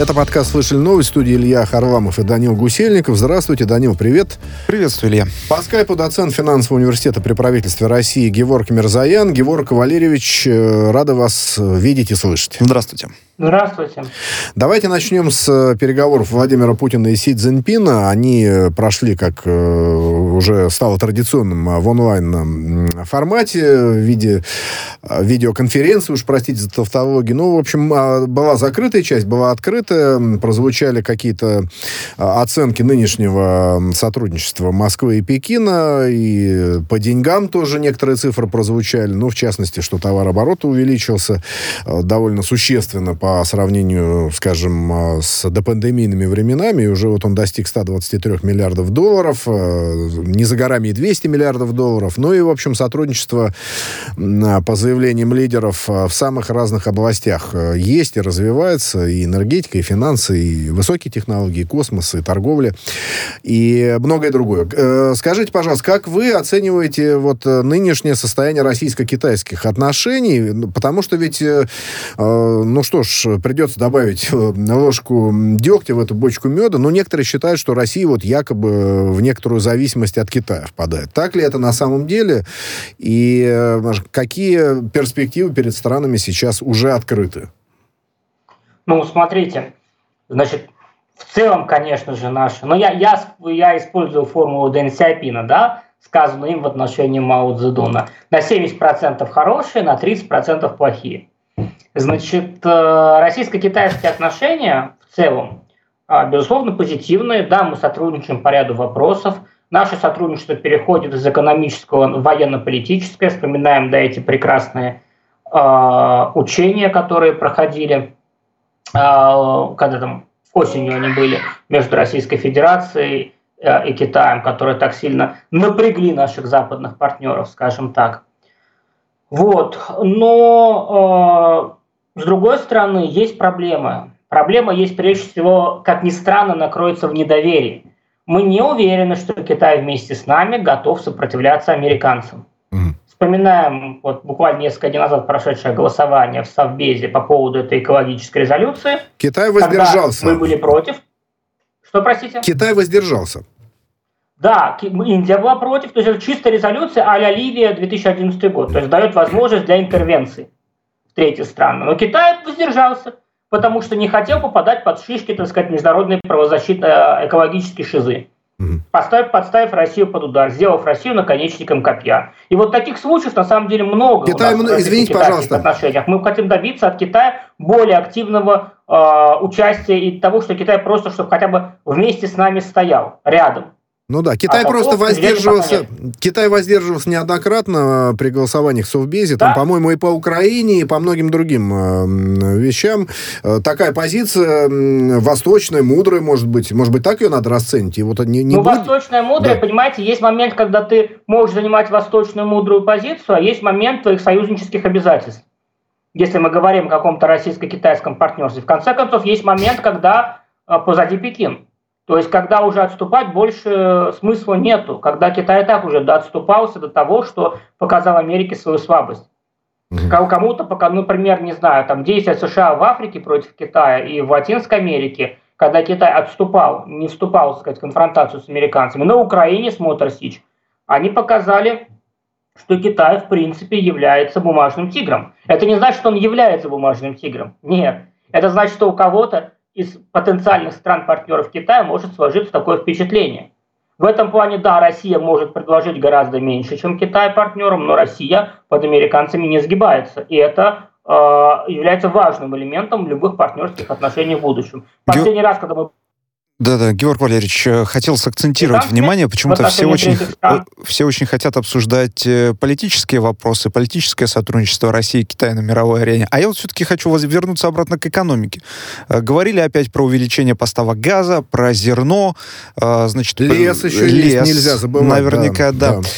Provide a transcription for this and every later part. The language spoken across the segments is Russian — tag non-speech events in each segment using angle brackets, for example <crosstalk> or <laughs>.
Это подкаст «Слышали новость» в студии Илья Харламов и Данил Гусельников. Здравствуйте, Данил, привет. Приветствую, Илья. По скайпу доцент финансового университета при правительстве России Геворг Мирзаян. Геворг Валерьевич, э, рада вас видеть и слышать. Здравствуйте. Здравствуйте. Давайте начнем с э, переговоров Владимира Путина и Си Цзиньпина. Они э, прошли, как э, уже стало традиционным, в онлайн-формате, в виде видеоконференции, уж простите за тавтологию. Ну, в общем, а, была закрытая часть, была открытая. Прозвучали какие-то оценки нынешнего сотрудничества Москвы и Пекина. И по деньгам тоже некоторые цифры прозвучали. Ну, в частности, что товарооборот увеличился довольно существенно по сравнению, скажем, а, с допандемийными временами, и уже вот он достиг 123 миллиардов долларов, а, не за горами и 200 миллиардов долларов, ну и, в общем, сотрудничество а, по заявлениям лидеров в самых разных областях есть и развивается, и энергетика, и финансы, и высокие технологии, и космос, и торговля, и многое другое. Э, скажите, пожалуйста, как вы оцениваете вот нынешнее состояние российско-китайских отношений? Ну, потому что ведь, э, ну что ж, придется добавить э, ложку дегтя в эту бочку меда, но некоторые считают, что Россия вот якобы в некоторую зависимость от Китая впадает. Так ли это на самом деле? И э, какие перспективы перед странами сейчас уже открыты? Ну, смотрите, значит, в целом, конечно же, наши... Но я, я, я использую формулу Дэн Сяопина, да, сказанную им в отношении Мао Цзэдуна. На 70% хорошие, на 30% плохие. Значит, э, российско-китайские отношения в целом, а, безусловно, позитивные. Да, мы сотрудничаем по ряду вопросов. Наше сотрудничество переходит из экономического в военно-политическое. Вспоминаем, да, эти прекрасные э, учения, которые проходили, э, когда там осенью они были между Российской Федерацией э, и Китаем, которые так сильно напрягли наших западных партнеров, скажем так. Вот, но с другой стороны, есть проблема. Проблема есть прежде всего, как ни странно, накроется в недоверии. Мы не уверены, что Китай вместе с нами готов сопротивляться американцам. Mm. Вспоминаем вот буквально несколько дней назад прошедшее голосование в Совбезе по поводу этой экологической резолюции. Китай воздержался. Мы были против. Что, простите? Китай воздержался. Да, Индия была против, то есть это чистая резолюция а-ля Ливия 2011 год, то есть дает возможность для интервенции в третьи страны. Но Китай воздержался, потому что не хотел попадать под шишки, так сказать, международной правозащиты, э, экологические шизы. Поставив, подставив Россию под удар, сделав Россию наконечником копья. И вот таких случаев на самом деле много. Китай, у нас извините, пожалуйста. Отношениях. Мы хотим добиться от Китая более активного э, участия и того, что Китай просто, чтобы хотя бы вместе с нами стоял, рядом. Ну да, Китай а просто воздерживался, Китай воздерживался неоднократно при голосованиях в Совбезе, да? там, по-моему, и по Украине, и по многим другим э, вещам. Э, такая позиция э, восточная, мудрая, может быть, может быть, так ее надо расценить? И вот не, не ну, будет... восточная, мудрая, да. понимаете, есть момент, когда ты можешь занимать восточную, мудрую позицию, а есть момент твоих союзнических обязательств. Если мы говорим о каком-то российско-китайском партнерстве. В конце концов, есть момент, когда э, позади Пекин. То есть, когда уже отступать больше смысла нету, когда Китай так уже отступался до того, что показал Америке свою слабость. Кому-то, пока, ну, например, не знаю, там действия США в Африке против Китая и в Латинской Америке, когда Китай отступал, не вступал, так сказать, в конфронтацию с американцами, на Украине с Моторсич, они показали, что Китай, в принципе, является бумажным тигром. Это не значит, что он является бумажным тигром. Нет. Это значит, что у кого-то из потенциальных стран-партнеров Китая может сложиться такое впечатление. В этом плане, да, Россия может предложить гораздо меньше, чем Китай партнерам, но Россия под американцами не сгибается. И это э, является важным элементом любых партнерских отношений в будущем. Последний раз, когда мы да-да, Георг Валерьевич, э, хотел сакцентировать да, внимание, почему-то все очень, все очень хотят обсуждать э, политические вопросы, политическое сотрудничество России и Китая на мировой арене. А я вот все-таки хочу вернуться обратно к экономике. Э, говорили опять про увеличение поставок газа, про зерно, значит... Лес еще лес, есть, нельзя забывать. Наверняка, да. да. да.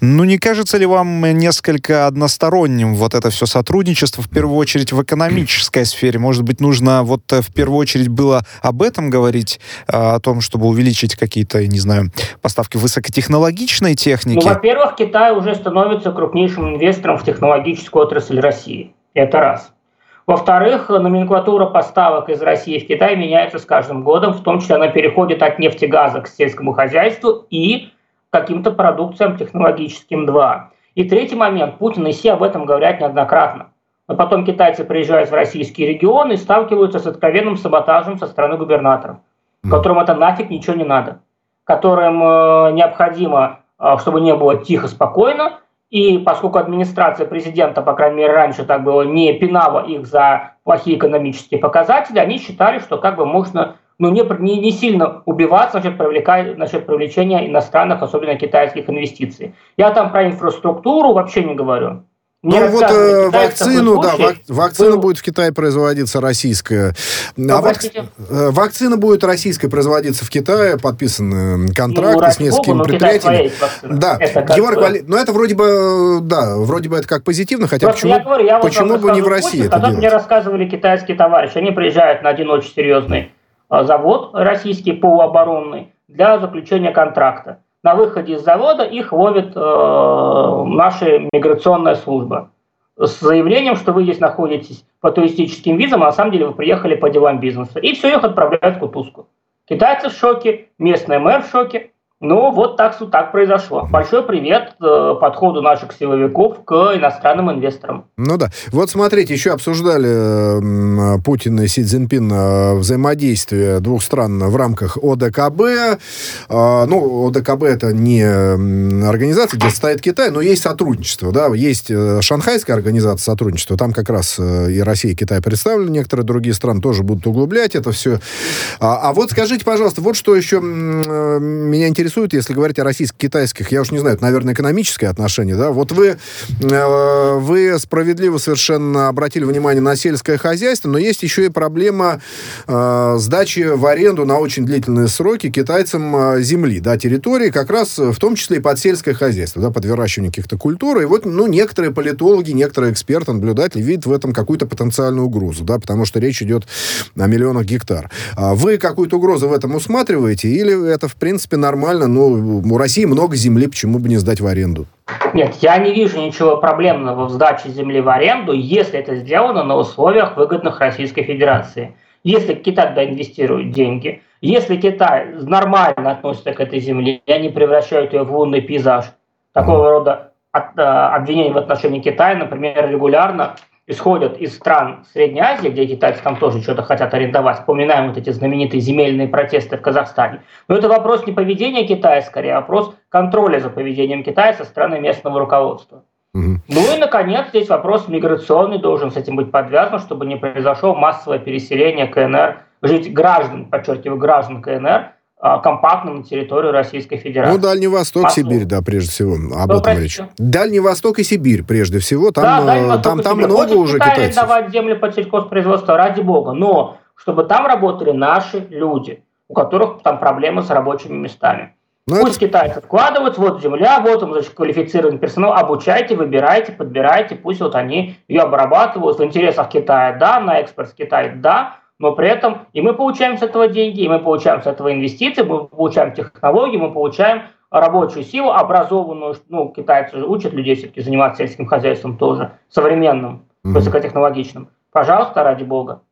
Ну, не кажется ли вам несколько односторонним вот это все сотрудничество, в первую очередь в экономической сфере? Может быть, нужно вот в первую очередь было об этом говорить, Э, о том, чтобы увеличить какие-то, не знаю, поставки высокотехнологичной техники? Ну, во-первых, Китай уже становится крупнейшим инвестором в технологическую отрасль России. Это раз. Во-вторых, номенклатура поставок из России в Китай меняется с каждым годом, в том числе она переходит от нефтегаза к сельскому хозяйству и каким-то продукциям технологическим 2. И третий момент, Путин и Си об этом говорят неоднократно. Но потом китайцы приезжают в российские регионы и сталкиваются с откровенным саботажем со стороны губернаторов, которым это нафиг ничего не надо, которым э, необходимо, э, чтобы не было тихо, спокойно, и поскольку администрация президента, по крайней мере, раньше так было, не пинала их за плохие экономические показатели, они считали, что как бы можно ну, не, не, не сильно убиваться насчет, привлекать, насчет привлечения иностранных, особенно китайских инвестиций. Я там про инфраструктуру вообще не говорю. Мне ну вот э, вакцину, да, вак, вакцина был... будет в Китае производиться российская. А вак, э, вакцина будет российская производиться в Китае, подписаны контракты ну, с несколькими Богу, предприятиями. Да, Георг Валерий, но это вроде бы, да, вроде бы это как позитивно, хотя Просто почему, я говорю, я почему бы не в России это делать? мне рассказывали китайские товарищи, они приезжают на один очень серьезный а, завод российский полуоборонный для заключения контракта на выходе из завода их ловит э, наша миграционная служба с заявлением, что вы здесь находитесь по туристическим визам, а на самом деле вы приехали по делам бизнеса. И все, их отправляют в кутузку. Китайцы в шоке, местный мэр в шоке, ну, вот так, так произошло. Большой привет э, подходу наших силовиков к иностранным инвесторам. Ну да. Вот смотрите, еще обсуждали э, Путин и Си Цзиньпин э, взаимодействие двух стран в рамках ОДКБ. Э, ну, ОДКБ это не организация, где стоит Китай, но есть сотрудничество. Да? Есть э, Шанхайская организация сотрудничества, там как раз э, и Россия, и Китай представлены, некоторые другие страны тоже будут углублять это все. А, а вот скажите, пожалуйста, вот что еще э, меня интересует интересует, если говорить о российско-китайских, я уж не знаю, это, наверное, экономическое отношение, да, вот вы, э, вы справедливо совершенно обратили внимание на сельское хозяйство, но есть еще и проблема э, сдачи в аренду на очень длительные сроки китайцам э, земли, да, территории, как раз в том числе и под сельское хозяйство, да, под выращивание каких-то культур, и вот, ну, некоторые политологи, некоторые эксперты, наблюдатели видят в этом какую-то потенциальную угрозу, да, потому что речь идет о миллионах гектар. А вы какую-то угрозу в этом усматриваете, или это, в принципе, нормально нормально, но у России много земли, почему бы не сдать в аренду? Нет, я не вижу ничего проблемного в сдаче земли в аренду, если это сделано на условиях выгодных Российской Федерации. Если Китай туда инвестирует деньги, если Китай нормально относится к этой земле, и они превращают ее в лунный пейзаж, такого рода от, а, обвинения в отношении Китая, например, регулярно исходят из стран Средней Азии, где китайцы там тоже что-то хотят арендовать. Вспоминаем вот эти знаменитые земельные протесты в Казахстане. Но это вопрос не поведения Китая, скорее а вопрос контроля за поведением Китая со стороны местного руководства. Угу. Ну и, наконец, здесь вопрос миграционный должен с этим быть подвязан, чтобы не произошло массовое переселение КНР, жить граждан, подчеркиваю, граждан КНР а, компактно на территорию Российской Федерации. Ну, Дальний Восток, Послу. Сибирь, да, прежде всего. Об Что, этом речь. Дальний Восток и Сибирь, прежде всего. Там, да, э, там, там много Хочет уже Китай китайцев. давать земли под сельхозпроизводство, ради бога. Но чтобы там работали наши люди, у которых там проблемы с рабочими местами. Но ну, пусть это... китайцы вкладывают, вот земля, вот он, значит, квалифицированный персонал, обучайте, выбирайте, подбирайте, пусть вот они ее обрабатывают в интересах Китая, да, на экспорт в Китай, да, но при этом и мы получаем с этого деньги, и мы получаем с этого инвестиции, мы получаем технологии, мы получаем рабочую силу, образованную, ну, китайцы же учат людей все-таки заниматься сельским хозяйством тоже, современным, mm-hmm. высокотехнологичным. Пожалуйста, ради бога.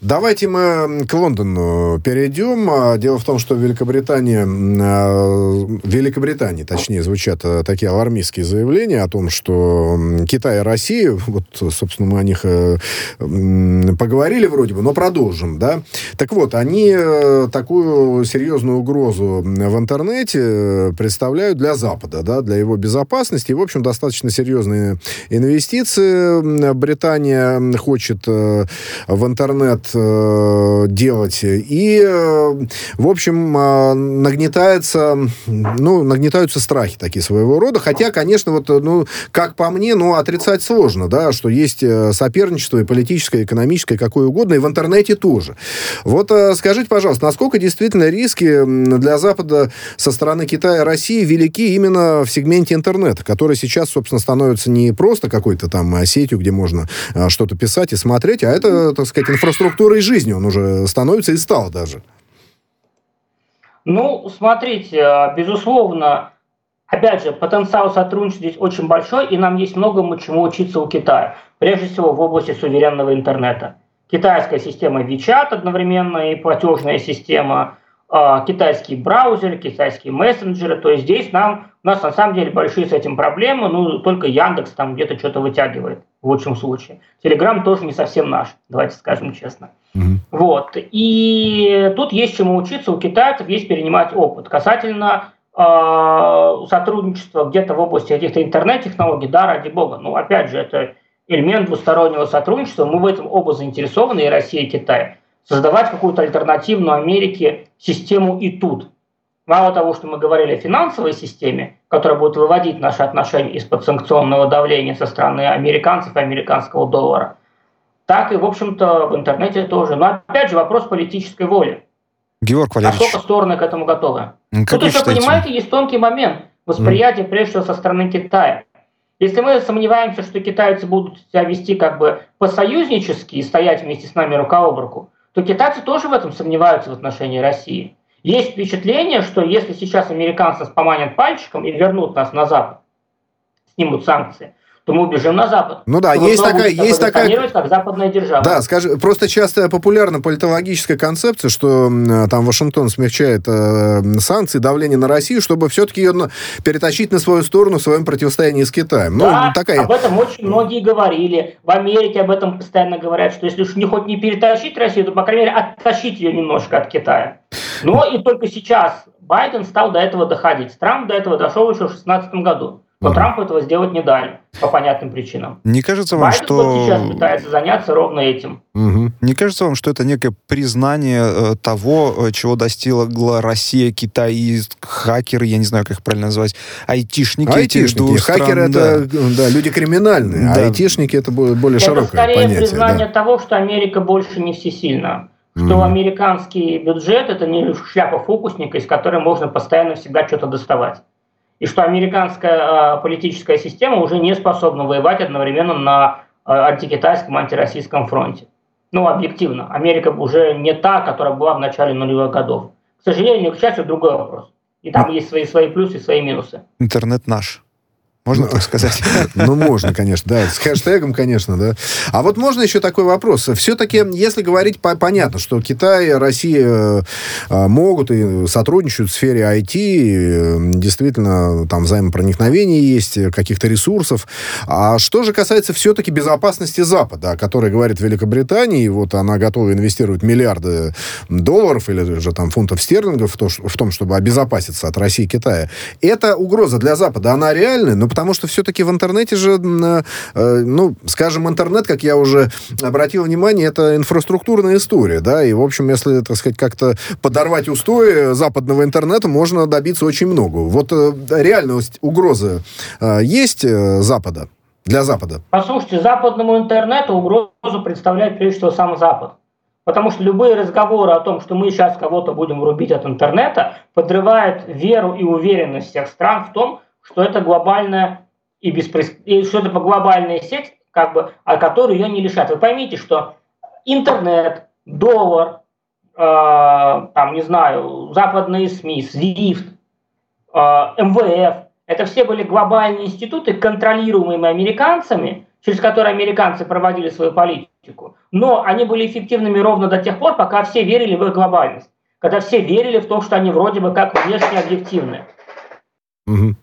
Давайте мы к Лондону перейдем. А, дело в том, что в Великобритании, а, в Великобритании, точнее, звучат а, такие алармистские заявления о том, что Китай и Россия, вот, собственно, мы о них э, поговорили вроде бы, но продолжим, да. Так вот, они э, такую серьезную угрозу в интернете представляют для Запада, да, для его безопасности. И, в общем, достаточно серьезные инвестиции Британия хочет э, в интернет интернет э, делать. И, э, в общем, э, нагнетается, ну, нагнетаются страхи такие своего рода. Хотя, конечно, вот, ну, как по мне, ну, отрицать сложно, да, что есть э, соперничество и политическое, и экономическое, и какое угодно, и в интернете тоже. Вот э, скажите, пожалуйста, насколько действительно риски для Запада со стороны Китая и России велики именно в сегменте интернета, который сейчас, собственно, становится не просто какой-то там э, сетью, где можно что-то писать и смотреть, а это, так сказать, инфраструктурой жизни он уже становится и стал даже. Ну, смотрите, а, безусловно, опять же, потенциал сотрудничества здесь очень большой, и нам есть многому чему учиться у Китая. прежде всего в области суверенного интернета. Китайская система WeChat одновременно и платежная система, а, китайские браузеры, китайские мессенджеры. То есть здесь нам, у нас на самом деле большие с этим проблемы, ну только Яндекс там где-то что-то вытягивает в лучшем случае. Телеграм тоже не совсем наш, давайте скажем честно. Mm-hmm. Вот. И тут есть чему учиться, у китайцев есть перенимать опыт. Касательно э, сотрудничества где-то в области каких-то интернет-технологий, да, ради бога. Ну, опять же, это элемент двустороннего сотрудничества. Мы в этом оба заинтересованы, и Россия, и Китай. Создавать какую-то альтернативную Америке систему и тут. Мало того, что мы говорили о финансовой системе, которая будет выводить наши отношения из-под санкционного давления со стороны американцев и американского доллара, так и, в общем-то, в интернете тоже. Но опять же вопрос политической воли. Георг Валерьевич. Насколько стороны к этому готовы? Как Тут еще, понимаете, есть тонкий момент восприятия, mm. прежде всего, со стороны Китая. Если мы сомневаемся, что китайцы будут себя вести как бы по-союзнически и стоять вместе с нами рука об руку, то китайцы тоже в этом сомневаются в отношении России. Есть впечатление, что если сейчас американцы поманят пальчиком и вернут нас на Запад, снимут санкции, то мы убежим на Запад. Ну да, есть такая, есть такая, как западная держава. Да, скажи, просто часто популярна политологическая концепция, что там Вашингтон смягчает э, санкции, давление на Россию, чтобы все-таки ее перетащить на свою сторону в своем противостоянии с Китаем. Ну, да, ну, такая... об этом очень многие говорили. В Америке об этом постоянно говорят, что если уж не хоть не перетащить Россию, то, по крайней мере, оттащить ее немножко от Китая. Но и только сейчас Байден стал до этого доходить. Трамп до этого дошел еще в 2016 году. Но угу. Трампу этого сделать не дали по понятным причинам. Не кажется вам, Байден что... вот сейчас пытается заняться ровно этим. Угу. Не кажется вам, что это некое признание э, того, э, чего достигла Россия, Китай и хакеры, я не знаю, как их правильно назвать, айтишники, айтишники. этих Хакеры стран, это да. да, люди криминальные, а да. а айтишники это более это широкое скорее понятие. признание да. того, что Америка больше не всесильна. Что mm. американский бюджет это не шляпа фокусника, из которой можно постоянно всегда что-то доставать и что американская э, политическая система уже не способна воевать одновременно на э, антикитайском, антироссийском фронте. Ну, объективно, Америка уже не та, которая была в начале нулевых годов. К сожалению, к счастью, другой вопрос. И там есть свои, свои плюсы и свои минусы. Интернет наш. Можно ну, так сказать? <laughs> Ну, можно, конечно, да. С хэштегом, конечно, да. А вот можно еще такой вопрос. Все-таки, если говорить, по понятно, что Китай, Россия э, могут и сотрудничают в сфере IT, э, действительно, там взаимопроникновение есть, каких-то ресурсов. А что же касается все-таки безопасности Запада, о которой говорит Великобритания, и вот она готова инвестировать миллиарды долларов или же там фунтов стерлингов в, то, в том, чтобы обезопаситься от России и Китая. Это угроза для Запада, она реальная, но потому что все-таки в интернете же, э, ну, скажем, интернет, как я уже обратил внимание, это инфраструктурная история, да, и, в общем, если, так сказать, как-то подорвать устои западного интернета, можно добиться очень много. Вот э, реальность угрозы э, есть Запада? Для Запада? Послушайте, западному интернету угрозу представляет прежде всего сам Запад. Потому что любые разговоры о том, что мы сейчас кого-то будем рубить от интернета, подрывают веру и уверенность всех стран в том, что это глобальная и, беспрес... и что это глобальная сеть, как бы, о которой ее не лишат. Вы поймите, что интернет, доллар, э, там, не знаю, западные СМИ, SWIFT, э, МВФ, это все были глобальные институты, контролируемые американцами, через которые американцы проводили свою политику. Но они были эффективными ровно до тех пор, пока все верили в их глобальность. Когда все верили в то, что они вроде бы как внешне объективны. Угу.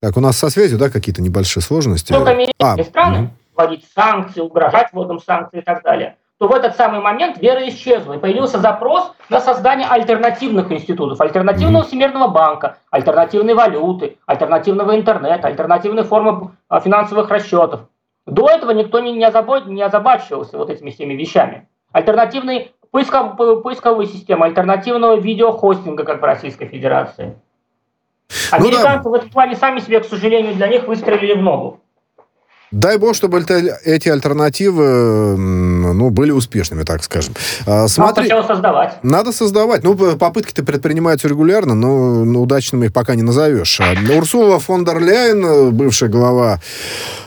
Так, у нас со связью, да, какие-то небольшие сложности? Только американские а, страны угу. вводить санкции, угрожать вводом санкций и так далее то в этот самый момент вера исчезла, и появился запрос на создание альтернативных институтов, альтернативного Всемирного банка, альтернативной валюты, альтернативного интернета, альтернативной формы а, финансовых расчетов. До этого никто не, не, озабот, не озабачивался вот этими всеми вещами. Альтернативной поисков, поисковой системы, альтернативного видеохостинга, как в Российской Федерации. Американцы ну, да. в этом плане сами себе, к сожалению, для них выстрелили в ногу. Дай бог, чтобы эти альтернативы ну, были успешными, так скажем. А, смотри, надо создавать. Надо создавать. Ну, попытки-то предпринимаются регулярно, но удачными их пока не назовешь. А, Урсула фон дер Ляйен, бывшая глава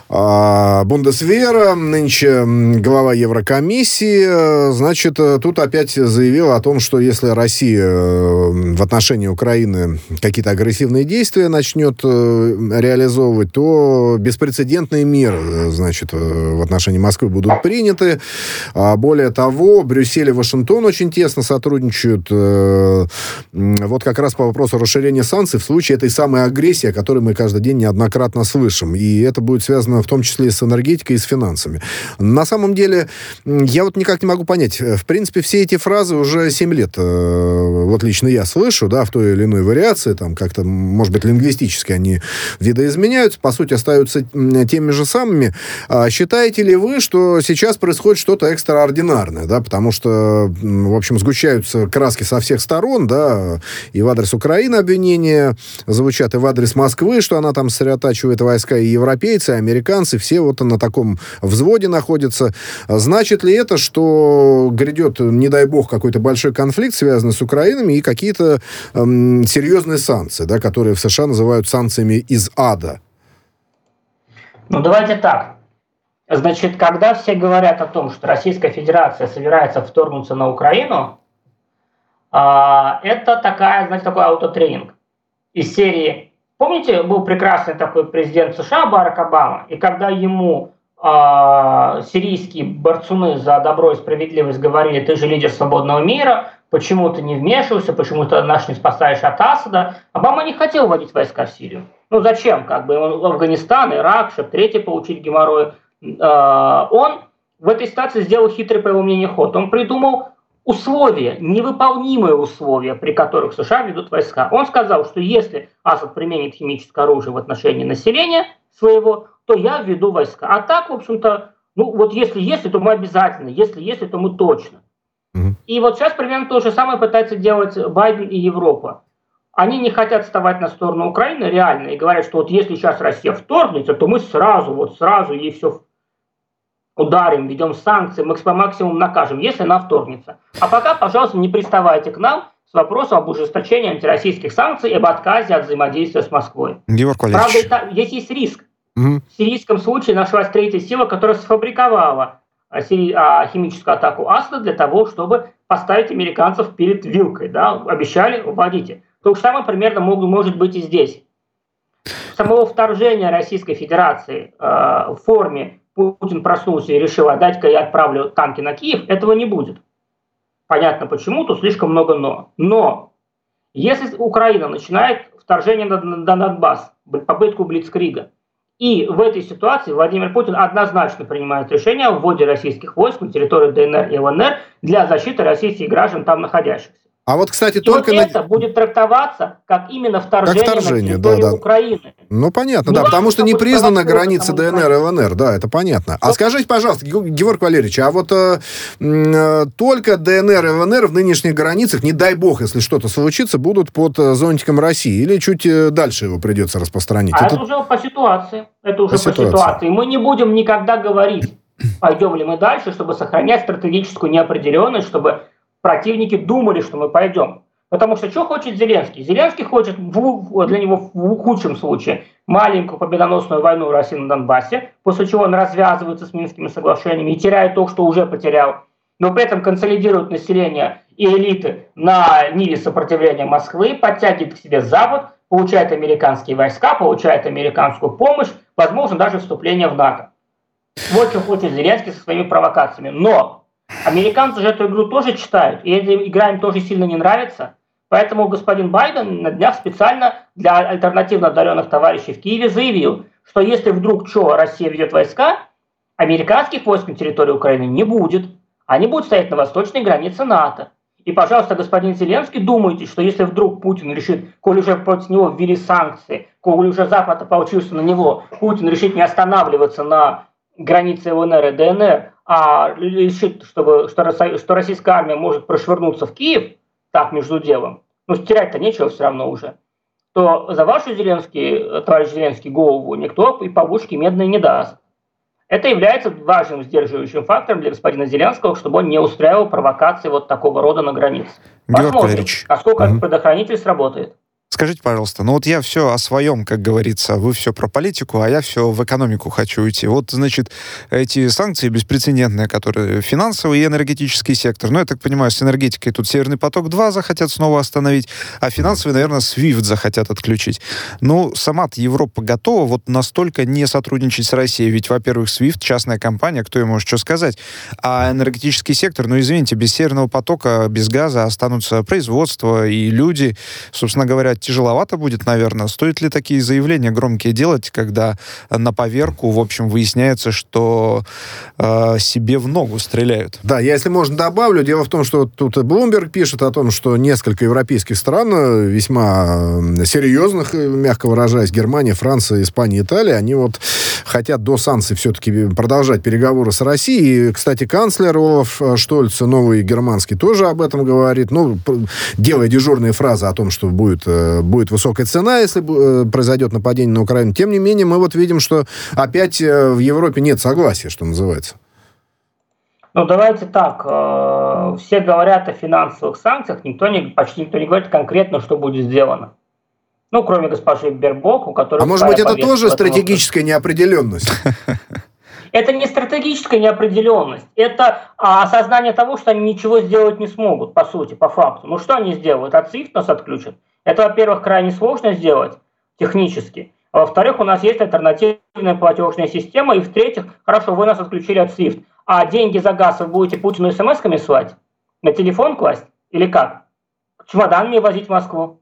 Бундесвера, нынче глава Еврокомиссии, значит, тут опять заявил о том, что если Россия э, в отношении Украины какие-то агрессивные действия начнет э, реализовывать, то беспрецедентные меры, значит, в отношении Москвы будут приняты. А более того, Брюссель и Вашингтон очень тесно сотрудничают э, вот как раз по вопросу расширения санкций в случае этой самой агрессии, о которой мы каждый день неоднократно слышим. И это будет связано в том числе с энергетикой, и с финансами. На самом деле, я вот никак не могу понять. В принципе, все эти фразы уже 7 лет, э, вот лично я слышу, да, в той или иной вариации, там как-то, может быть, лингвистически они видоизменяются, по сути, остаются теми же самыми. А считаете ли вы, что сейчас происходит что-то экстраординарное, да, потому что, в общем, сгущаются краски со всех сторон, да, и в адрес Украины обвинения звучат, и в адрес Москвы, что она там сосредотачивает войска, и европейцы, и американцы, все вот на таком взводе находятся. Значит ли это, что грядет, не дай бог, какой-то большой конфликт, связанный с Украиной, и какие-то эм, серьезные санкции, да, которые в США называют санкциями из ада? Ну, давайте так. Значит, когда все говорят о том, что Российская Федерация собирается вторгнуться на Украину, а, это такая, знаете, такой аутотренинг из серии. Помните, был прекрасный такой президент США Барак Обама, и когда ему э, сирийские борцуны за добро и справедливость говорили, ты же лидер свободного мира, почему ты не вмешиваешься, почему ты наш не спасаешь от Асада, Обама не хотел вводить войска в Сирию. Ну зачем? Как бы Афганистан, Ирак, чтобы третий получить геморрой. Э, он в этой ситуации сделал хитрый, по его мнению, ход. Он придумал условия, невыполнимые условия, при которых США ведут войска. Он сказал, что если Асад применит химическое оружие в отношении населения своего, то я введу войска. А так, в общем-то, ну вот если если, то мы обязательно, если если, то мы точно. Mm-hmm. И вот сейчас примерно то же самое пытается делать Байден и Европа. Они не хотят вставать на сторону Украины реально и говорят, что вот если сейчас Россия вторгнется, то мы сразу, вот сразу ей все ударим, ведем санкции, мы по максимуму накажем, если она вторгнется. А пока, пожалуйста, не приставайте к нам с вопросом об ужесточении антироссийских санкций и об отказе от взаимодействия с Москвой. Георг Правда, это, здесь есть риск. Угу. В сирийском случае нашлась третья сила, которая сфабриковала а, а, химическую атаку Асада для того, чтобы поставить американцев перед вилкой. Да? Обещали, вводите. То же самое примерно может быть и здесь. Самого вторжения Российской Федерации э, в форме Путин проснулся и решил, отдать-ка я отправлю танки на Киев, этого не будет. Понятно почему, тут слишком много «но». Но если Украина начинает вторжение на Донбасс, попытку Блицкрига, и в этой ситуации Владимир Путин однозначно принимает решение о вводе российских войск на территорию ДНР и ЛНР для защиты российских граждан там находящихся. А вот, кстати, и только... Вот на... это будет трактоваться как именно вторжение, как вторжение на территорию да, да. Украины. Ну, понятно, не да, потому что не признана граница ДНР и ЛНР, да, это понятно. А вот. скажите, пожалуйста, Георг Валерьевич, а вот э, э, только ДНР и ЛНР в нынешних границах, не дай бог, если что-то случится, будут под э, зонтиком России? Или чуть э, дальше его придется распространить? А это, это уже по ситуации. Это уже по, по ситуации. ситуации. Мы не будем никогда говорить, пойдем ли мы дальше, чтобы сохранять стратегическую неопределенность, чтобы противники думали, что мы пойдем. Потому что что хочет Зеленский? Зеленский хочет в, для него в худшем случае маленькую победоносную войну в России на Донбассе, после чего он развязывается с Минскими соглашениями и теряет то, что уже потерял, но при этом консолидирует население и элиты на ниве сопротивления Москвы, подтягивает к себе Запад, получает американские войска, получает американскую помощь, возможно, даже вступление в НАТО. Вот что хочет Зеленский со своими провокациями. Но Американцы же эту игру тоже читают, и эта игра им тоже сильно не нравится. Поэтому господин Байден на днях специально для альтернативно одаренных товарищей в Киеве заявил, что если вдруг что, Россия ведет войска, американских войск на территории Украины не будет. Они будут стоять на восточной границе НАТО. И, пожалуйста, господин Зеленский, думайте, что если вдруг Путин решит, коли уже против него ввели санкции, коли уже Запад получился на него, Путин решит не останавливаться на границе ЛНР и ДНР, а решит, чтобы, что, что российская армия может прошвырнуться в Киев, так, между делом, ну, терять-то нечего все равно уже, то за вашу Зеленский, товарищ Зеленский, голову никто и повышки медной не даст. Это является важным сдерживающим фактором для господина Зеленского, чтобы он не устраивал провокации вот такого рода на границе. Посмотрим, насколько угу. предохранитель сработает. Скажите, пожалуйста, ну вот я все о своем, как говорится, вы все про политику, а я все в экономику хочу уйти. Вот, значит, эти санкции беспрецедентные, которые финансовый и энергетический сектор. Ну, я так понимаю, с энергетикой тут Северный поток-2 захотят снова остановить, а финансовый, наверное, SWIFT захотят отключить. Ну, сама-то Европа готова вот настолько не сотрудничать с Россией, ведь, во-первых, SWIFT частная компания, кто ему что сказать, а энергетический сектор, ну, извините, без Северного потока, без газа останутся производство и люди, собственно говоря, тяжеловато будет, наверное. Стоит ли такие заявления громкие делать, когда на поверку, в общем, выясняется, что э, себе в ногу стреляют? Да, я, если можно, добавлю. Дело в том, что тут Блумберг пишет о том, что несколько европейских стран, э, весьма серьезных, э, мягко выражаясь, Германия, Франция, Испания, Италия, они вот хотят до санкций все-таки продолжать переговоры с Россией. И, кстати, канцлер Олаф Штольц, новый германский, тоже об этом говорит. Ну, делая дежурные фразы о том, что будет, э, будет высокая цена, если произойдет нападение на Украину. Тем не менее, мы вот видим, что опять в Европе нет согласия, что называется. Ну, давайте так. Э, все говорят о финансовых санкциях, никто не, почти никто не говорит конкретно, что будет сделано. Ну, кроме госпожи Бербок, у которой... А может быть, это тоже стратегическая неопределенность? <laughs> Это не стратегическая неопределенность, это а, осознание того, что они ничего сделать не смогут, по сути, по факту. Ну что они сделают? От SWIFT нас отключат? Это, во-первых, крайне сложно сделать технически. А во-вторых, у нас есть альтернативная платежная система. И в-третьих, хорошо, вы нас отключили от SWIFT. А деньги за газ вы будете Путину смс-ками слать? На телефон класть? Или как? Чемодан мне возить в Москву?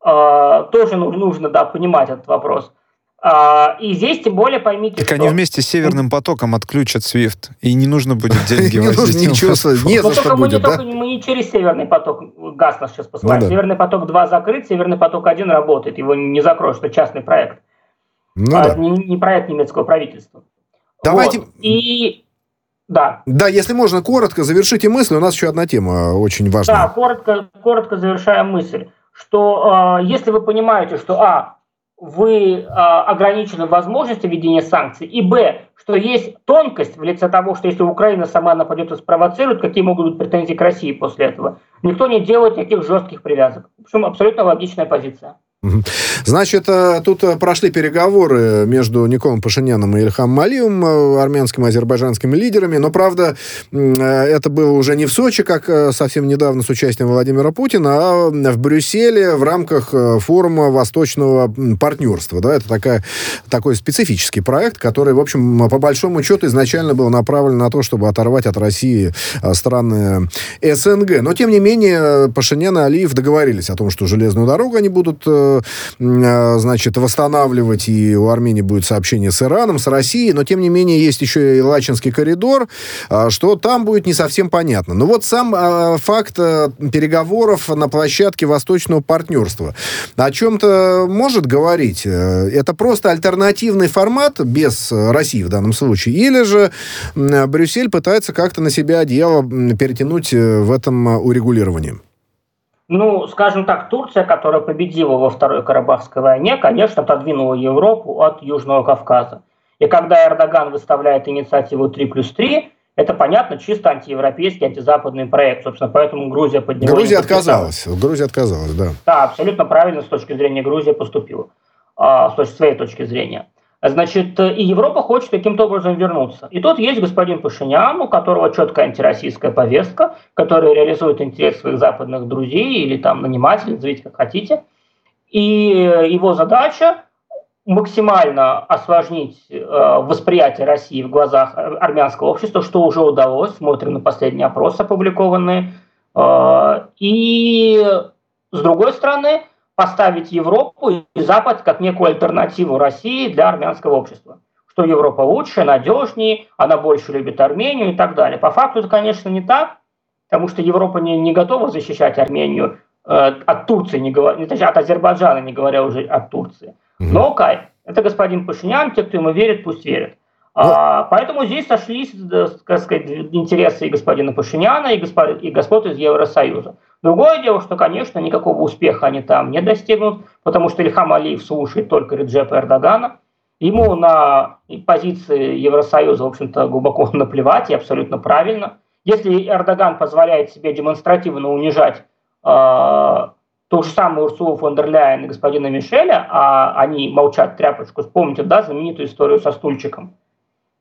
А, тоже нужно, да, понимать этот вопрос. А, и здесь тем более поймите, Так что... они вместе с Северным потоком отключат SWIFT, и не нужно будет деньги <laughs> возить. Ничего, не за что будет, да? Мы не через Северный поток, газ нас сейчас посылает. Ну Северный поток 2 закрыт, Северный поток 1 работает, его не закроешь, это частный проект. Ну а не проект немецкого правительства. Давайте... И да. Да, если можно, коротко завершите мысль. У нас еще одна тема очень важная. Да, коротко, коротко завершаем мысль. Что э, если вы понимаете, что А, вы э, ограничены возможности введения санкций, и Б, что есть тонкость в лице того, что если Украина сама нападет и спровоцирует, какие могут быть претензии к России после этого, никто не делает никаких жестких привязок. В общем, абсолютно логичная позиция. Значит, э, тут э, прошли переговоры между Николом Пашиняном и Ильхам Малиевым, э, армянским и азербайджанскими лидерами, но, правда, это было уже не в Сочи, как совсем недавно с участием Владимира Путина, а в Брюсселе в рамках форума Восточного партнерства. Да, это такая, такой специфический проект, который, в общем, по большому счету изначально был направлен на то, чтобы оторвать от России страны СНГ. Но, тем не менее, Пашинян и Алиев договорились о том, что железную дорогу они будут значит, восстанавливать, и у Армении будет сообщение с Ираном, с Россией, но, тем не менее, есть еще и Лачинский коридор, а, что там будет не совсем понятно. Но вот сам а, факт э, переговоров на площадке Восточного партнерства о чем-то может говорить? Э, это просто альтернативный формат без России в данном случае? Или же Брюссель пытается как-то на себя одеяло перетянуть в этом урегулировании? Ну, скажем так, Турция, которая победила во Второй Карабахской войне, конечно, отодвинула Европу от Южного Кавказа. И когда Эрдоган выставляет инициативу 3 плюс 3, это, понятно, чисто антиевропейский, антизападный проект. Собственно, поэтому Грузия подняла... Грузия отказалась. Грузия отказалась, да. Да, абсолютно правильно с точки зрения Грузии поступила. А, с точки своей точки зрения. Значит, и Европа хочет каким-то образом вернуться. И тут есть господин Пашинян, у которого четкая антироссийская повестка, который реализует интерес своих западных друзей или там нанимателей, назовите как хотите. И его задача максимально осложнить э, восприятие России в глазах армянского общества, что уже удалось, смотрим на последние опросы опубликованные. Э, и с другой стороны, поставить Европу и Запад как некую альтернативу России для армянского общества. Что Европа лучше, надежнее, она больше любит Армению и так далее. По факту это, конечно, не так, потому что Европа не, не готова защищать Армению э, от Турции, не говоря, точнее, от Азербайджана, не говоря уже от Турции. Но кайф. Это господин Пашинян, те, кто ему верит, пусть верят. А, поэтому здесь сошлись, так сказать, интересы и господина Пашиняна, и господ, и господ из Евросоюза. Другое дело, что, конечно, никакого успеха они там не достигнут, потому что Ильхам Алиев слушает только Реджепа Эрдогана. Ему на позиции Евросоюза, в общем-то, глубоко <laughs> наплевать, и абсолютно правильно. Если Эрдоган позволяет себе демонстративно унижать э, ту же самую Урсулу фон дер Ляйен и господина Мишеля, а они молчат тряпочку. Вспомните, да, знаменитую историю со стульчиком.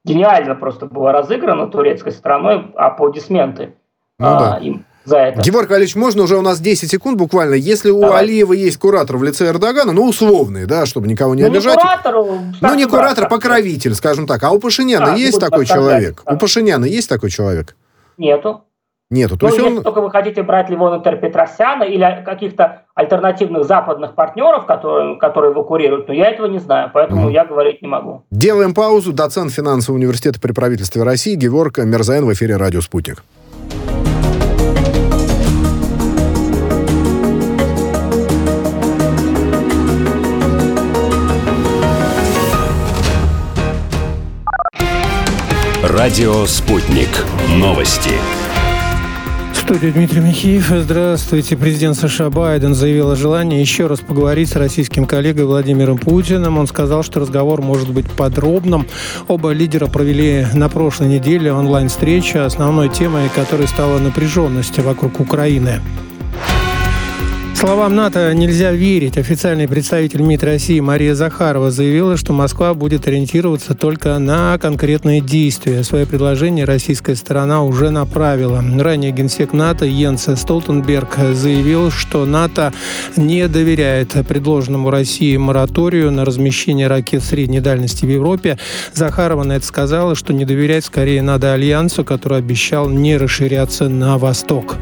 Гениально просто было разыграно турецкой стороной аплодисменты ну, а, да. им за это. Георгий Валерьевич, можно уже у нас 10 секунд буквально. Если у Давай. Алиева есть куратор в лице Эрдогана, ну, условный, да, чтобы никого не ну, обижать. Не куратор, ну, не куратор, покровитель, скажем так. А у Пашиняна а, есть такой человек? Да. У Пашиняна есть такой человек? Нету. Нету. То ну, есть если он... только вы хотите брать Ливона Терпетросяна или каких-то альтернативных западных партнеров, которые, которые его курируют, но я этого не знаю, поэтому mm. я говорить не могу. Делаем паузу. Доцент финансового университета при правительстве России Геворг Мерзаин в эфире «Радио Спутник». Радио «Спутник». Новости студии Дмитрий Михеев. Здравствуйте. Президент США Байден заявил о желании еще раз поговорить с российским коллегой Владимиром Путиным. Он сказал, что разговор может быть подробным. Оба лидера провели на прошлой неделе онлайн-встречу, основной темой которой стала напряженность вокруг Украины. Словам НАТО нельзя верить. Официальный представитель МИД России Мария Захарова заявила, что Москва будет ориентироваться только на конкретные действия. Свое предложение российская сторона уже направила. Ранее генсек НАТО Йенс Столтенберг заявил, что НАТО не доверяет предложенному России мораторию на размещение ракет средней дальности в Европе. Захарова на это сказала, что не доверять скорее надо Альянсу, который обещал не расширяться на восток.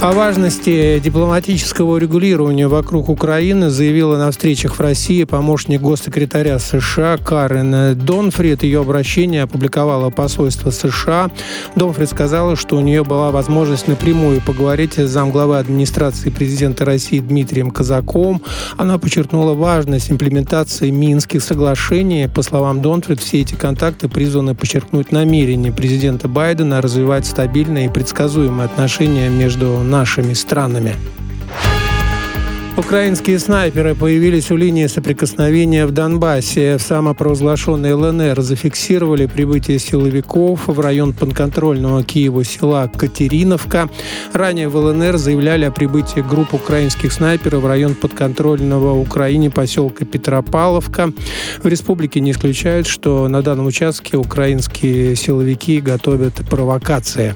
О важности дипломатического регулирования вокруг Украины заявила на встречах в России помощник госсекретаря США Карен Донфрид. Ее обращение опубликовало посольство США. Донфрид сказала, что у нее была возможность напрямую поговорить с замглавы администрации президента России Дмитрием Казаковым. Она подчеркнула важность имплементации Минских соглашений. По словам Донфрид, все эти контакты призваны подчеркнуть намерение президента Байдена развивать стабильные и предсказуемые отношения между нашими странами. Украинские снайперы появились у линии соприкосновения в Донбассе. В самопровозглашенной ЛНР зафиксировали прибытие силовиков в район подконтрольного Киеву села Катериновка. Ранее в ЛНР заявляли о прибытии групп украинских снайперов в район подконтрольного Украине поселка Петропавловка. В республике не исключают, что на данном участке украинские силовики готовят провокации.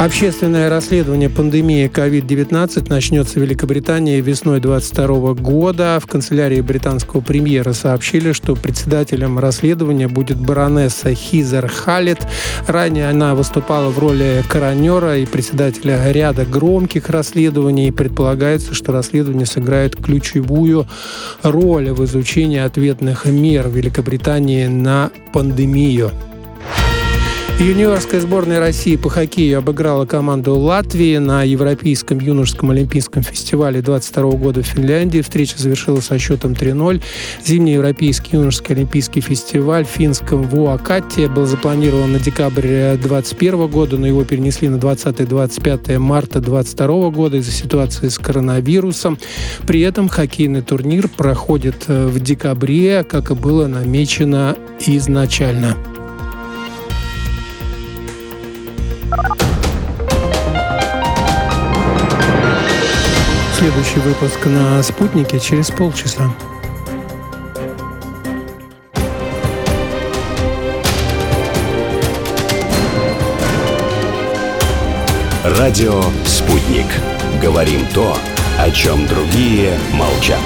Общественное расследование пандемии COVID-19 начнется в Великобритании весной 2022 года. В канцелярии британского премьера сообщили, что председателем расследования будет баронесса Хизер Халет. Ранее она выступала в роли коронера и председателя ряда громких расследований. Предполагается, что расследование сыграет ключевую роль в изучении ответных мер Великобритании на пандемию. Юниорская сборная России по хоккею обыграла команду Латвии на Европейском юношеском олимпийском фестивале 22 года в Финляндии. Встреча завершилась со счетом 3-0. Зимний Европейский юношеский олимпийский фестиваль в финском Вуакате был запланирован на декабрь 2021 года, но его перенесли на 20-25 марта 2022 года из-за ситуации с коронавирусом. При этом хоккейный турнир проходит э, в декабре, как и было намечено изначально. Следующий выпуск на «Спутнике» через полчаса. Радио «Спутник». Говорим то, о чем другие молчат.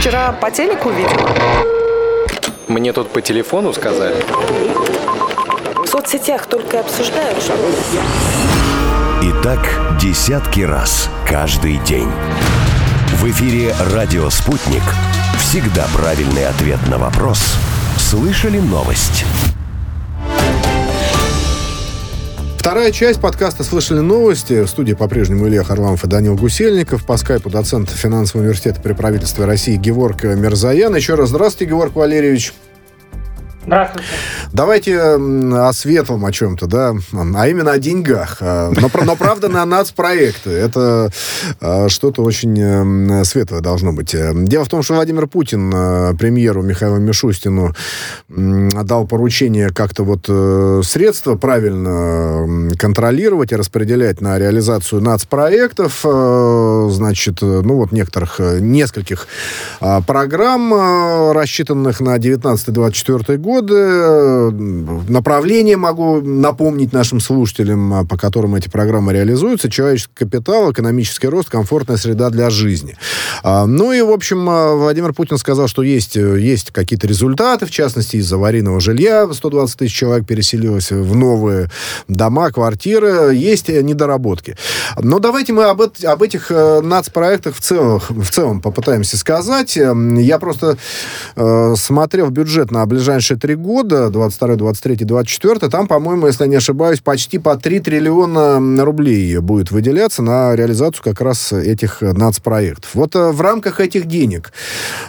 Вчера по телеку видел. Мне тут по телефону сказали. В соцсетях только обсуждают, что... И так десятки раз каждый день. В эфире «Радио Спутник». Всегда правильный ответ на вопрос. Слышали новость? Вторая часть подкаста «Слышали новости». В студии по-прежнему Илья Харламов и Данил Гусельников. По скайпу доцент финансового университета при правительстве России Геворг Мерзаян. Еще раз здравствуйте, Геворг Валерьевич. Здравствуйте. Давайте о светлом о чем-то, да, а именно о деньгах. А, но, но правда, на нацпроекты. Это а, что-то очень светлое должно быть. Дело в том, что Владимир Путин а, премьеру Михаилу Мишустину дал поручение как-то вот э, средства правильно контролировать и распределять на реализацию нацпроектов, значит, ну вот некоторых, э, нескольких программ, рассчитанных на 19-24 год, годы. Направление могу напомнить нашим слушателям, а, по которым эти программы реализуются. Человеческий капитал, экономический рост, комфортная среда для жизни. А, ну и, в общем, а, Владимир Путин сказал, что есть, есть какие-то результаты, в частности, из аварийного жилья 120 тысяч человек переселилось в новые дома, квартиры. Есть недоработки. Но давайте мы об, об этих э, нацпроектах в целом, в целом попытаемся сказать. Я просто э, смотрел бюджет на ближайшие три года, 22, 23, 24, там, по-моему, если я не ошибаюсь, почти по 3 триллиона рублей будет выделяться на реализацию как раз этих нацпроектов. Вот э, в рамках этих денег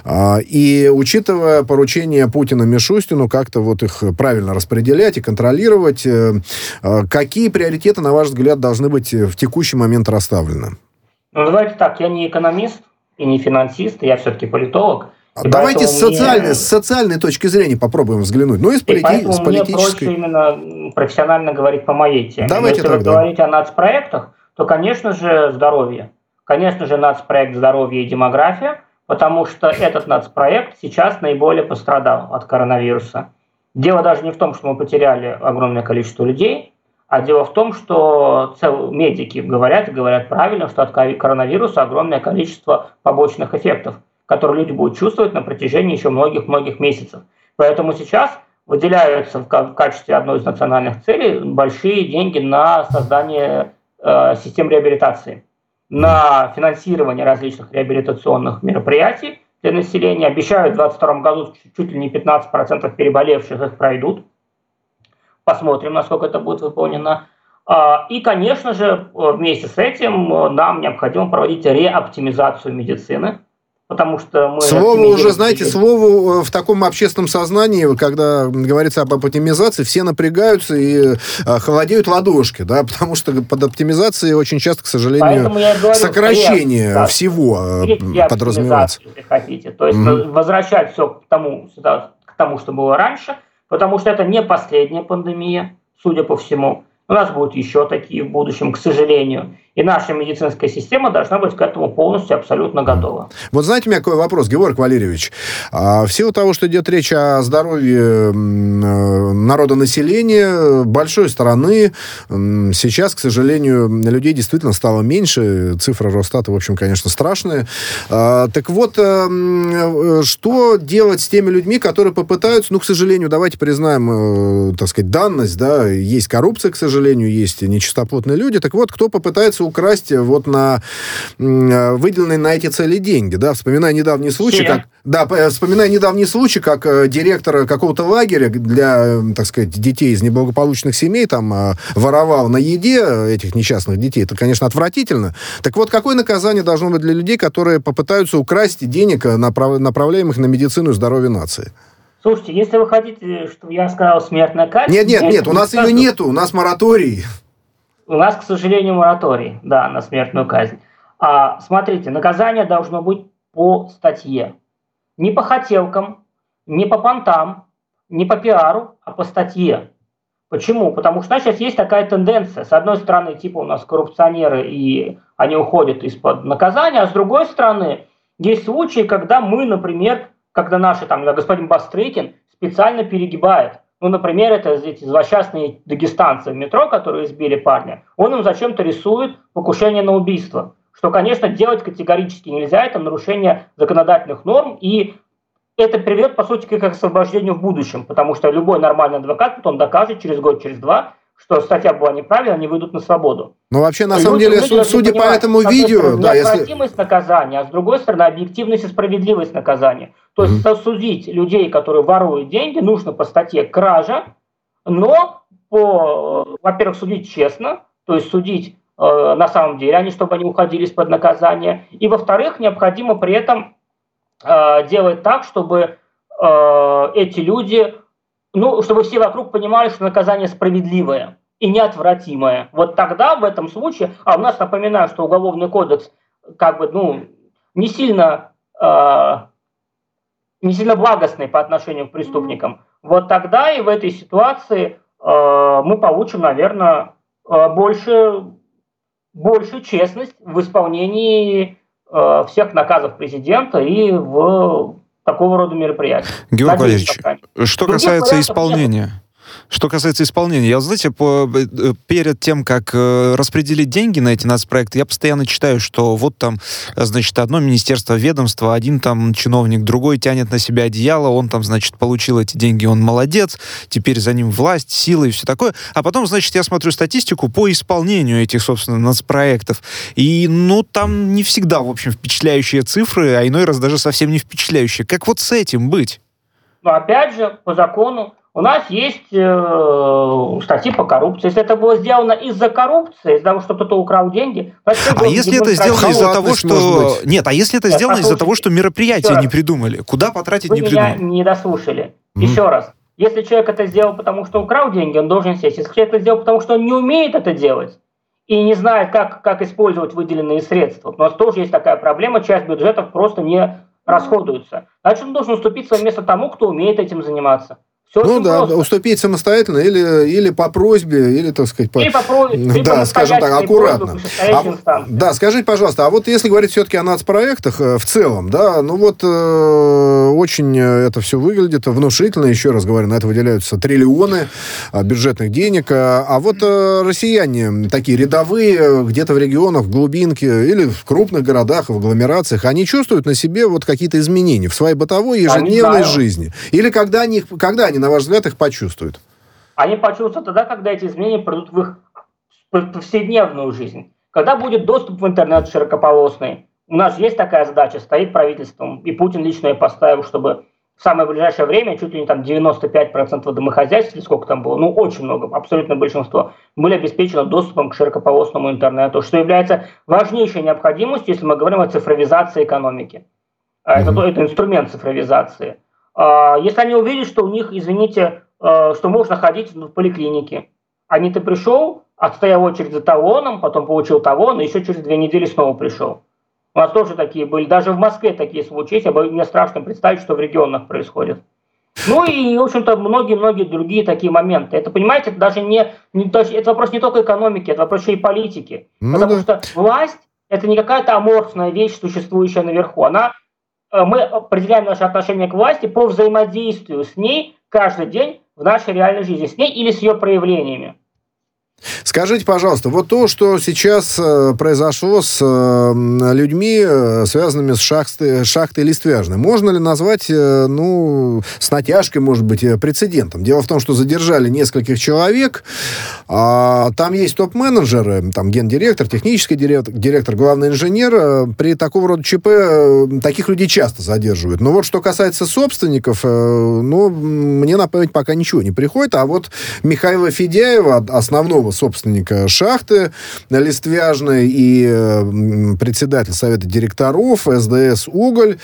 а, и учитывая поручение Путина Мишустину как-то вот их правильно распределять и контролировать, э, э, какие приоритеты, на ваш взгляд, должны быть в текущий момент расставлены? Ну, давайте так, я не экономист и не финансист, я все-таки политолог. И Давайте с социальной, мне... с социальной точки зрения попробуем взглянуть. Ну, и с, полити... и с политической. Мне проще именно профессионально говорить по моей теме. Давайте Если тогда. вы говорите о нацпроектах, то, конечно же, здоровье. Конечно же, нацпроект «Здоровье и демография», потому что этот нацпроект сейчас наиболее пострадал от коронавируса. Дело даже не в том, что мы потеряли огромное количество людей, а дело в том, что цел, медики говорят и говорят правильно, что от коронавируса огромное количество побочных эффектов – которые люди будут чувствовать на протяжении еще многих-многих месяцев. Поэтому сейчас выделяются в качестве одной из национальных целей большие деньги на создание э, систем реабилитации, на финансирование различных реабилитационных мероприятий для населения. Обещают в 2022 году чуть ли не 15% переболевших их пройдут. Посмотрим, насколько это будет выполнено. А, и, конечно же, вместе с этим нам необходимо проводить реоптимизацию медицины, потому что мы... Слово уже, знаете, слово э, в таком общественном сознании, когда говорится об оптимизации, все напрягаются и э, холодеют ладошки, да, потому что под оптимизацией очень часто, к сожалению, говорю, сокращение да, всего э, подразумевается. Если хотите. То есть mm-hmm. возвращать все к тому, к тому, что было раньше, потому что это не последняя пандемия, судя по всему. У нас будут еще такие в будущем, к сожалению. И наша медицинская система должна быть к этому полностью абсолютно готова. Вот знаете, у меня какой вопрос, Георг Валерьевич. А, в силу того, что идет речь о здоровье народонаселения большой страны, сейчас, к сожалению, людей действительно стало меньше. Цифры Росстата, в общем, конечно, страшные. А, так вот, э, э, что делать с теми людьми, которые попытаются, ну, к сожалению, давайте признаем, э, так сказать, данность, да, есть коррупция, к сожалению, есть нечистоплотные люди. Так вот, кто попытается украсть вот на выделенные на эти цели деньги, да, вспоминая недавний случай, как, да, вспоминая недавний случай, как э, директор какого-то лагеря для, так сказать, детей из неблагополучных семей там э, воровал на еде этих несчастных детей. Это, конечно, отвратительно. Так вот, какое наказание должно быть для людей, которые попытаются украсть денег, э, направ... направляемых на медицину и здоровье нации? Слушайте, если вы хотите, чтобы я сказал смертная казнь... Нет, нет, нет, у нас ее нету, у нас мораторий. У нас, к сожалению, мораторий, да, на смертную казнь. А, смотрите, наказание должно быть по статье. Не по хотелкам, не по понтам, не по пиару, а по статье. Почему? Потому что сейчас есть такая тенденция. С одной стороны, типа у нас коррупционеры, и они уходят из-под наказания, а с другой стороны, есть случаи, когда мы, например, когда наши, там, господин Бастрыкин специально перегибает. Ну, например, это эти злосчастные дагестанцы в метро, которые избили парня. Он им зачем-то рисует покушение на убийство. Что, конечно, делать категорически нельзя, это нарушение законодательных норм, и это приведет, по сути, к их освобождению в будущем, потому что любой нормальный адвокат, он докажет через год, через два, что статья была неправильная, они выйдут на свободу. Ну, вообще, на самом деле, люди, судя по этому видео... Да, необходимость если... наказания, а с другой стороны, объективность и справедливость наказания. То есть, mm-hmm. судить людей, которые воруют деньги, нужно по статье кража, но, по, во-первых, судить честно, то есть судить э, на самом деле, а не чтобы они уходили из-под наказания. И, во-вторых, необходимо при этом э, делать так, чтобы э, эти люди ну, чтобы все вокруг понимали, что наказание справедливое и неотвратимое. Вот тогда в этом случае, а у нас, напоминаю, что Уголовный кодекс как бы, ну, не сильно, э, не сильно благостный по отношению к преступникам, вот тогда и в этой ситуации э, мы получим, наверное, э, больше, больше честность в исполнении э, всех наказов президента и в такого рода мероприятия. Георгий Валерьевич, что касается исполнения... Нет. Что касается исполнения, я, знаете, по, э, перед тем, как э, распределить деньги на эти нацпроекты, я постоянно читаю, что вот там, значит, одно министерство, ведомство, один там чиновник, другой тянет на себя одеяло, он там, значит, получил эти деньги, он молодец, теперь за ним власть, сила и все такое. А потом, значит, я смотрю статистику по исполнению этих, собственно, нацпроектов. И, ну, там не всегда, в общем, впечатляющие цифры, а иной раз даже совсем не впечатляющие. Как вот с этим быть? Но опять же, по закону у нас есть э, статьи по коррупции. Если это было сделано из-за коррупции, из-за того, что кто-то украл деньги... А если это сделано из-за того, что... Нет, а если это сделано из-за того, что мероприятие не придумали? Куда потратить Вы не придумали? Меня не дослушали. Mm. Еще раз. Если человек это сделал, потому что украл деньги, он должен сесть. Если человек это сделал, потому что он не умеет это делать, и не знает, как, как использовать выделенные средства. У нас тоже есть такая проблема, часть бюджетов просто не расходуются. Значит, он должен уступить свое место тому, кто умеет этим заниматься. Все ну да, просто. уступить самостоятельно или, или по просьбе, или, так сказать, по... Или по просьбе, да, скажем так, аккуратно. А, да, скажите, пожалуйста, а вот если говорить все-таки о нацпроектах э, в целом, да, ну вот э, очень это все выглядит внушительно, еще раз говорю, на это выделяются триллионы э, бюджетных денег, а, а вот э, россияне, такие рядовые, где-то в регионах, в глубинке или в крупных городах, в агломерациях, они чувствуют на себе вот какие-то изменения в своей бытовой ежедневной жизни? Или когда они, когда они на ваш взгляд, их почувствуют? Они почувствуют тогда, когда эти изменения придут в их повседневную жизнь. Когда будет доступ в интернет широкополосный. У нас есть такая задача, стоит правительством, и Путин лично ее поставил, чтобы в самое ближайшее время чуть ли не там 95% домохозяйств, или сколько там было, ну очень много, абсолютно большинство, были обеспечены доступом к широкополосному интернету, что является важнейшей необходимостью, если мы говорим о цифровизации экономики. Mm-hmm. Это, это инструмент цифровизации. А, если они увидят, что у них, извините, э, что можно ходить в поликлинике, они ты пришел, отстоял очередь за талоном, потом получил талон, и еще через две недели снова пришел. У нас тоже такие были. Даже в Москве такие случаи есть. Мне страшно представить, что в регионах происходит. Ну и, в общем-то, многие-многие другие такие моменты. Это, понимаете, это даже не, не это вопрос не только экономики, это вопрос еще и политики. Ну, Потому да. что власть это не какая-то аморфная вещь, существующая наверху. Она мы определяем наше отношение к власти по взаимодействию с ней каждый день в нашей реальной жизни, с ней или с ее проявлениями. Скажите, пожалуйста, вот то, что сейчас э, произошло с э, людьми, э, связанными с шахтой, шахтой Листвяжной, можно ли назвать, ну, с натяжкой, может быть, прецедентом? Дело в том, что задержали нескольких человек, а, там есть топ-менеджеры, там гендиректор, технический директор, директор, главный инженер. При такого рода ЧП таких людей часто задерживают. Но вот что касается собственников, ну, мне на память пока ничего не приходит, а вот Михаила Федяева, основного основного собственника шахты Листвяжной и председатель Совета директоров СДС «Уголь»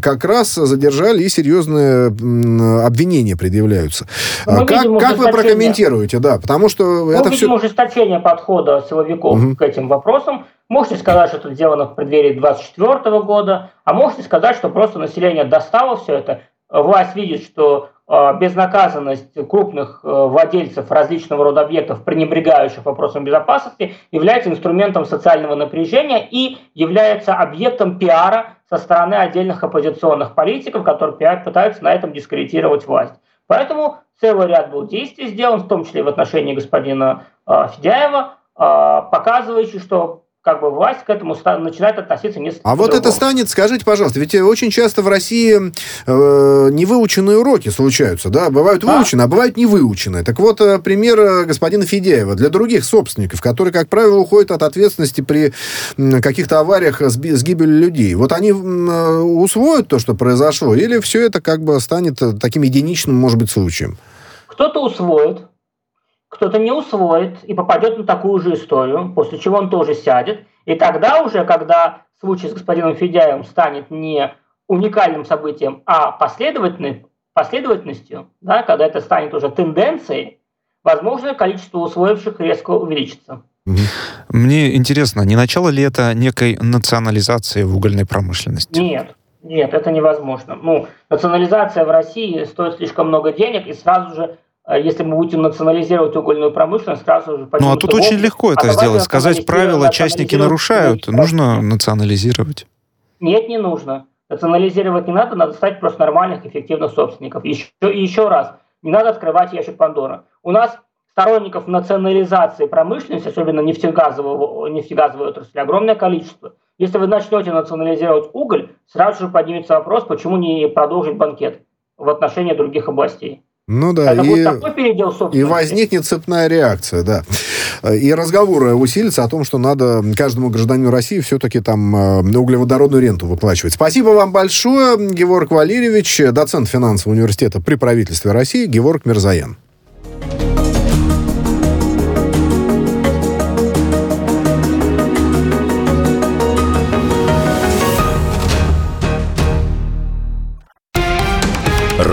как раз задержали и серьезные обвинения предъявляются. Мы ну, как, как вы прокомментируете? Да, потому что Мы это все... ужесточение подхода силовиков угу. к этим вопросам. Можете сказать, что это сделано в преддверии 2024 года, а можете сказать, что просто население достало все это, власть видит, что безнаказанность крупных э, владельцев различного рода объектов, пренебрегающих вопросом безопасности, является инструментом социального напряжения и является объектом пиара со стороны отдельных оппозиционных политиков, которые пытаются на этом дискредитировать власть. Поэтому целый ряд был действий сделан, в том числе в отношении господина э, Федяева, показывающий, что как бы власть к этому начинает относиться несколько А вот это станет, скажите, пожалуйста, ведь очень часто в России э, невыученные уроки случаются, да, бывают да. выучены, а бывают не выученные. Так вот, э, пример э, господина Федяева для других собственников, которые, как правило, уходят от ответственности при каких-то авариях с, с гибелью людей. Вот они э, усвоят то, что произошло, или все это как бы станет таким единичным, может быть, случаем? Кто-то усвоит, кто-то не усвоит и попадет на такую же историю, после чего он тоже сядет. И тогда уже, когда случай с господином Федяевым станет не уникальным событием, а последовательным, последовательностью, да, когда это станет уже тенденцией, возможно, количество усвоивших резко увеличится. Мне интересно, не начало ли это некой национализации в угольной промышленности? Нет, нет, это невозможно. Ну, национализация в России стоит слишком много денег, и сразу же если мы будем национализировать угольную промышленность, сразу же... Ну, а тут очень легко это а сделать. Сказать, правила частники нарушают, нужно национализировать. Нет, не нужно. Национализировать не надо, надо стать просто нормальных, эффективных собственников. Еще, и еще раз, не надо открывать ящик Пандора. У нас сторонников национализации промышленности, особенно нефтегазового, нефтегазовой отрасли, огромное количество. Если вы начнете национализировать уголь, сразу же поднимется вопрос, почему не продолжить банкет в отношении других областей. Ну да, Это и, передел и возникнет цепная реакция, да. И разговоры усилятся о том, что надо каждому гражданину России все-таки там э, углеводородную ренту выплачивать. Спасибо вам большое, Георг Валерьевич, доцент финансового университета при правительстве России, Георг Мирзаян.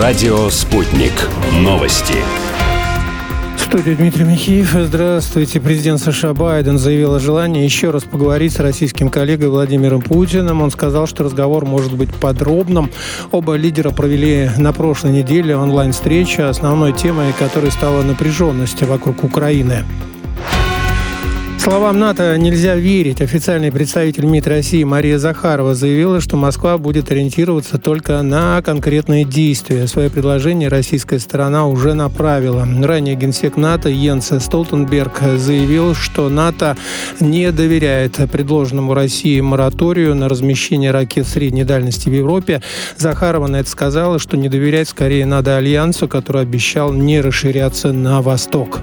Радио «Спутник». Новости. Студия Дмитрий Михеев. Здравствуйте. Президент США Байден заявил о желании еще раз поговорить с российским коллегой Владимиром Путиным. Он сказал, что разговор может быть подробным. Оба лидера провели на прошлой неделе онлайн-встречу, основной темой которой стала напряженность вокруг Украины. Словам НАТО нельзя верить. Официальный представитель МИД России Мария Захарова заявила, что Москва будет ориентироваться только на конкретные действия. Свое предложение российская сторона уже направила. Ранее генсек НАТО Йенс Столтенберг заявил, что НАТО не доверяет предложенному России мораторию на размещение ракет средней дальности в Европе. Захарова на это сказала, что не доверять скорее надо Альянсу, который обещал не расширяться на восток.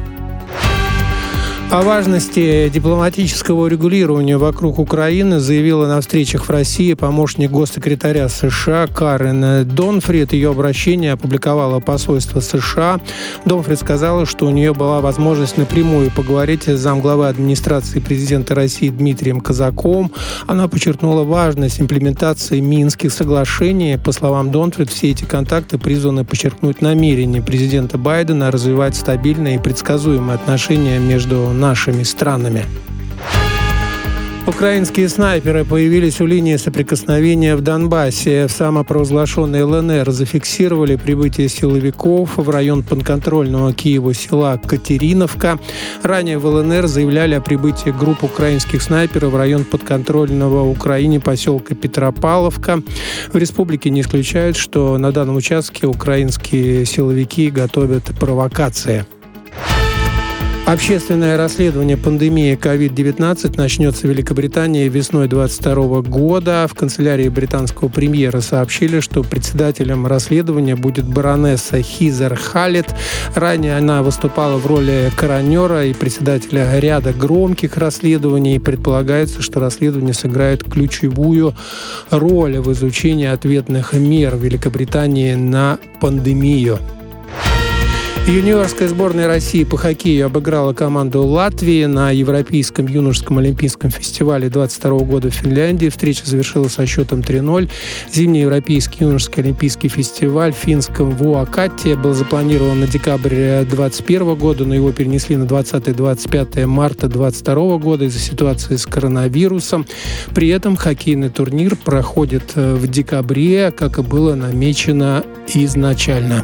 О важности дипломатического урегулирования вокруг Украины заявила на встречах в России помощник госсекретаря США Карен Донфрид. Ее обращение опубликовало посольство США. Донфрид сказала, что у нее была возможность напрямую поговорить с замглавы администрации президента России Дмитрием Казаковым. Она подчеркнула важность имплементации Минских соглашений. По словам Донфрид, все эти контакты призваны подчеркнуть намерение президента Байдена развивать стабильные и предсказуемые отношения между нашими странами. Украинские снайперы появились у линии соприкосновения в Донбассе. В самопровозглашенной ЛНР зафиксировали прибытие силовиков в район подконтрольного Киеву села Катериновка. Ранее в ЛНР заявляли о прибытии групп украинских снайперов в район подконтрольного Украине поселка Петропавловка. В республике не исключают, что на данном участке украинские силовики готовят провокации. Общественное расследование пандемии COVID-19 начнется в Великобритании весной 2022 года. В канцелярии британского премьера сообщили, что председателем расследования будет баронесса Хизер Халет. Ранее она выступала в роли коронера и председателя ряда громких расследований. Предполагается, что расследование сыграет ключевую роль в изучении ответных мер Великобритании на пандемию. Юниорская сборная России по хоккею обыграла команду Латвии на Европейском юношеском олимпийском фестивале 22 года в Финляндии. Встреча завершилась со счетом 3-0. Зимний Европейский юношеский олимпийский фестиваль в финском Вуакате был запланирован на декабрь 2021 года, но его перенесли на 20-25 марта 2022 года из-за ситуации с коронавирусом. При этом хоккейный турнир проходит э, в декабре, как и было намечено изначально.